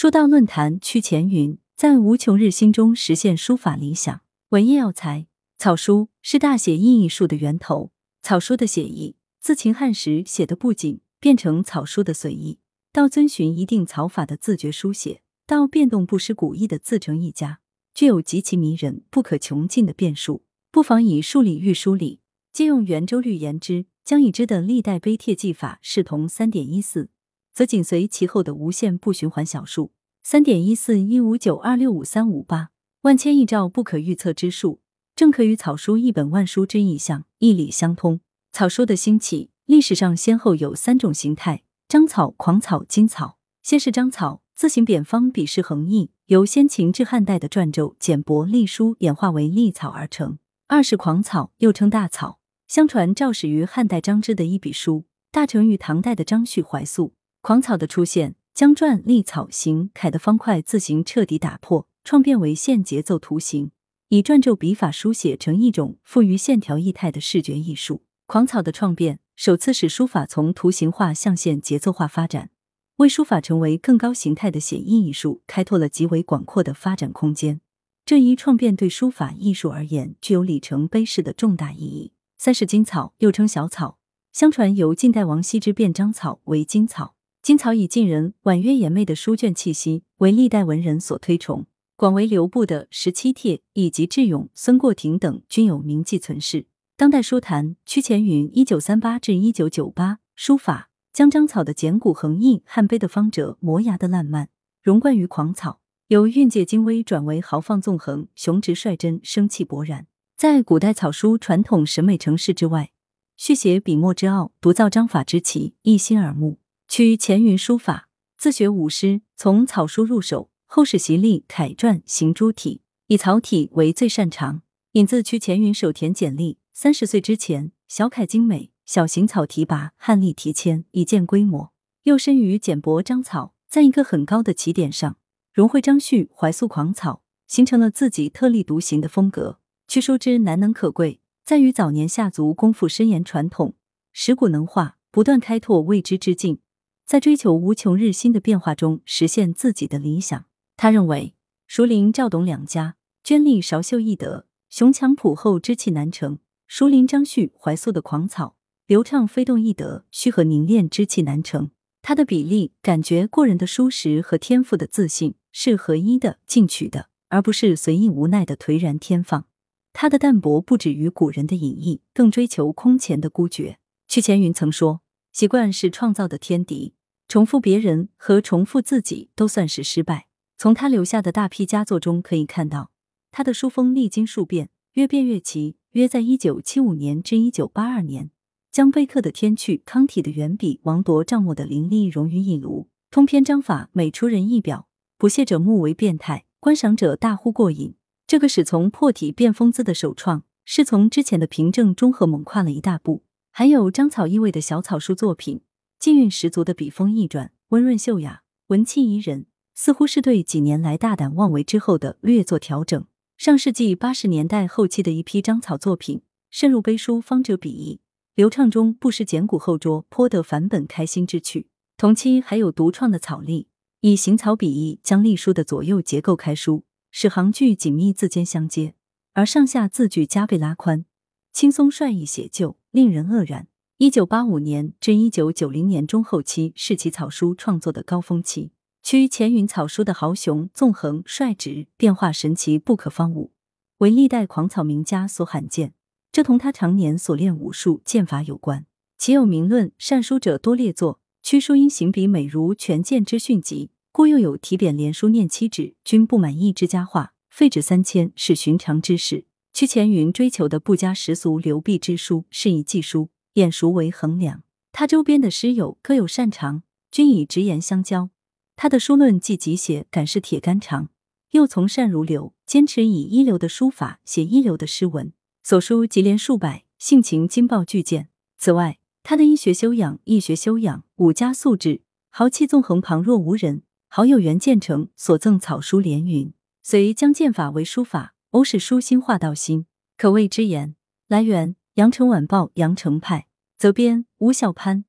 书道论坛屈前云在无穷日心中实现书法理想。文艺要材：草书是大写意艺术的源头。草书的写意，自秦汉时写的不紧，变成草书的随意，到遵循一定草法的自觉书写，到变动不失古意的自成一家，具有极其迷人、不可穷尽的变数。不妨以数理喻书理，借用圆周率言之，将已知的历代碑帖技法视同三点一四。则紧随其后的无限不循环小数，三点一四一五九二六五三五八，万千亿兆不可预测之数，正可与草书一本万书之意象义理相通。草书的兴起，历史上先后有三种形态：章草、狂草、金草。先是章草，字形扁方，笔势横溢，由先秦至汉代的篆籀、简帛、隶书演化为隶草而成；二是狂草，又称大草，相传肇始于汉代张芝的一笔书，大成于唐代的张旭怀素。狂草的出现，将篆、隶草行楷的方块字形彻底打破，创变为线节奏图形，以篆籀笔法书写成一种富于线条意态的视觉艺术。狂草的创变，首次使书法从图形化向线节奏化发展，为书法成为更高形态的写意艺术开拓了极为广阔的发展空间。这一创变对书法艺术而言具有里程碑式的重大意义。三是金草，又称小草，相传由晋代王羲之变章草为金草。金草以晋人婉约妍媚的书卷气息，为历代文人所推崇。广为流布的《十七帖》以及智勇、孙过庭等均有名迹存世。当代书坛屈前云（一九三八至一九九八）书法将章草的简古横溢、汉碑的方折、磨牙的烂漫，融贯于狂草，由韵界精微转为豪放纵横、雄直率真、生气勃然。在古代草书传统审美程式之外，续写笔墨之奥，独造章法之奇，一心耳目。取前云书法，自学五师，从草书入手，后始习隶、楷篆、行诸体，以草体为最擅长。引自屈前云手填简历，三十岁之前，小楷精美，小行草提拔，汉隶提签，已见规模。又深于简帛章草，在一个很高的起点上，融汇张旭、怀素狂草，形成了自己特立独行的风格。屈书之难能可贵，在于早年下足功夫深研传统，识古能化，不断开拓未知之境。在追求无穷日新的变化中实现自己的理想。他认为，熟林赵董两家娟丽韶秀易得，雄强朴厚之气难成；熟林张旭怀素的狂草流畅飞动易得，虚和凝练之气难成。他的比例、感觉过人的舒适和天赋的自信是合一的、进取的，而不是随意无奈的颓然天放。他的淡泊不止于古人的隐逸，更追求空前的孤绝。屈前云曾说：“习惯是创造的天敌。”重复别人和重复自己都算是失败。从他留下的大批佳作中可以看到，他的书风历经数变，越变越奇。约在一九七五年至一九八二年，将碑刻的天趣、康体的圆笔、王铎账墨的凌厉融于一炉，通篇章法美出人意表，不屑者目为变态，观赏者大呼过瘾。这个使从破体变风姿的首创，是从之前的平正中和猛跨了一大步。还有章草意味的小草书作品。劲韵十足的笔锋一转，温润秀雅，文气宜人，似乎是对几年来大胆妄为之后的略作调整。上世纪八十年代后期的一批章草作品，渗入碑书方折笔意，流畅中不失简古厚拙，颇得返本开心之趣。同期还有独创的草隶，以行草笔意将隶书的左右结构开书，使行距紧密字间相接，而上下字距加倍拉宽，轻松率意写就，令人愕然。一九八五年至一九九零年中后期是其草书创作的高峰期。屈前云草书的豪雄纵横率直，变化神奇不可方物，为历代狂草名家所罕见。这同他常年所练武术剑法有关。其有名论善书者多列作。屈书因行笔美如权剑之训疾，故又有题匾连书念七纸均不满意之佳话，废纸三千是寻常之事。屈前云追求的不加世俗流弊之书，是以记书。眼熟为衡量，他周边的诗友各有擅长，均以直言相交。他的书论既极写，敢是铁杆长，又从善如流，坚持以一流的书法写一流的诗文，所书集连数百，性情精爆巨见。此外，他的医学修养、易学修养、五家素质、豪气纵横旁若无人。好友袁建成所赠草书连云：“遂将剑法为书法，欧式书心化道心，可谓之言。”来源。羊城晚报羊城派责编吴小潘。